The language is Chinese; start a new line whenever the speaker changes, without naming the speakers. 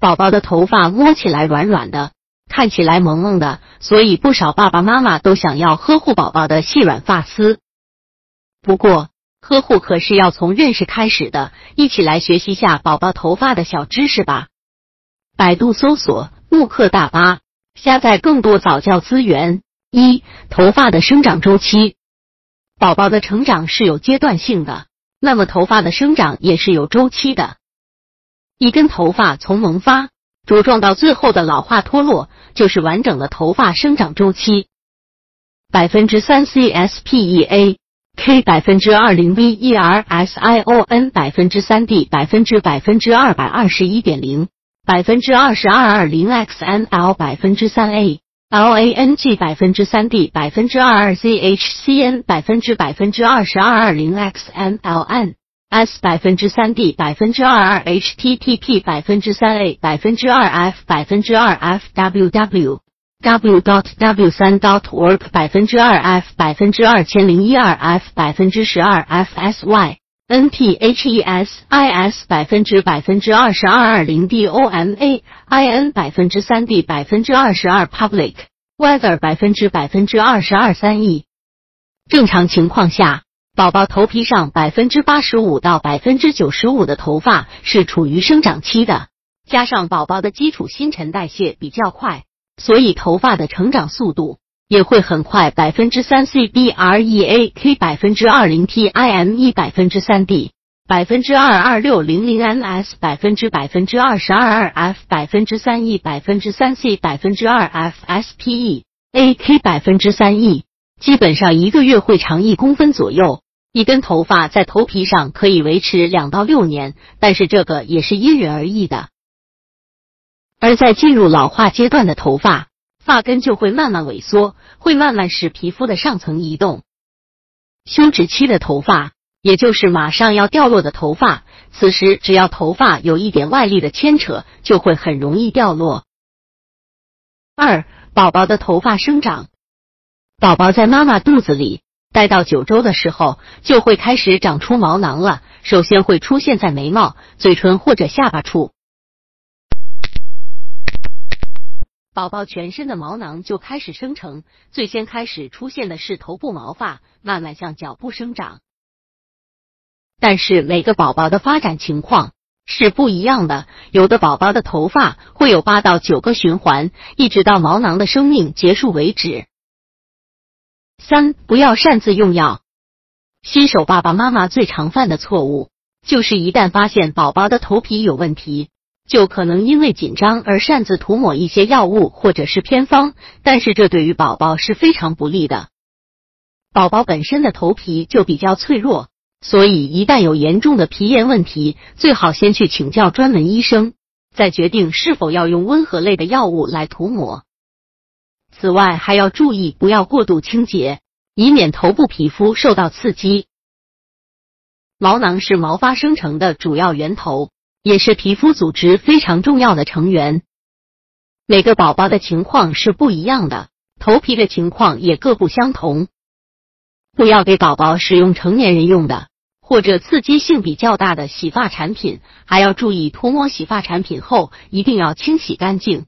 宝宝的头发摸起来软软的，看起来萌萌的，所以不少爸爸妈妈都想要呵护宝宝的细软发丝。不过，呵护可是要从认识开始的，一起来学习下宝宝头发的小知识吧。百度搜索“慕课大巴”，下载更多早教资源。一、头发的生长周期，宝宝的成长是有阶段性的，那么头发的生长也是有周期的。一根头发从萌发、茁壮到最后的老化脱落，就是完整的头发生长周期。百分之三 C S P E A K 百分之二零 V E R S I O N 百分之三 D 百分之百分之二百二十一点零百分之二十二二零 X N L 百分之三 A L A N G 百分之三 D 百分之二二 Z H C N 百分之百分之二十二二零 X N L N S 百分之三 D 百分之二二 H T T P 百分之三 A 百分之二 F 百分之二 F W W W dot W 三 dot work 百分之二 F 百分之二千零一二 F 百分之十二 F S Y N T H E S I S 百分之百分之二十二二零 D O M A I N 百分之三 D 百分之二十二 public weather 百分之百分之二十二三 E 正常情况下。宝宝头皮上百分之八十五到百分之九十五的头发是处于生长期的，加上宝宝的基础新陈代谢比较快，所以头发的成长速度也会很快。百分之三 C B R E A K 百分之二零 T I M E 百分之三 D 百分之二二六零零 N S 百分之百分之二十二二 F 百分之三 E 百分之三 C 百分之二 F S P E A K 百分之三 E，基本上一个月会长一公分左右。一根头发在头皮上可以维持两到六年，但是这个也是因人而异的。而在进入老化阶段的头发，发根就会慢慢萎缩，会慢慢使皮肤的上层移动。休止期的头发，也就是马上要掉落的头发，此时只要头发有一点外力的牵扯，就会很容易掉落。二、宝宝的头发生长，宝宝在妈妈肚子里。待到九周的时候，就会开始长出毛囊了。首先会出现在眉毛、嘴唇或者下巴处。宝宝全身的毛囊就开始生成，最先开始出现的是头部毛发，慢慢向脚部生长。但是每个宝宝的发展情况是不一样的，有的宝宝的头发会有八到九个循环，一直到毛囊的生命结束为止。三不要擅自用药。新手爸爸妈妈最常犯的错误，就是一旦发现宝宝的头皮有问题，就可能因为紧张而擅自涂抹一些药物或者是偏方，但是这对于宝宝是非常不利的。宝宝本身的头皮就比较脆弱，所以一旦有严重的皮炎问题，最好先去请教专门医生，再决定是否要用温和类的药物来涂抹。此外，还要注意不要过度清洁，以免头部皮肤受到刺激。毛囊是毛发生成的主要源头，也是皮肤组织非常重要的成员。每个宝宝的情况是不一样的，头皮的情况也各不相同。不要给宝宝使用成年人用的或者刺激性比较大的洗发产品，还要注意涂抹洗发产品后一定要清洗干净。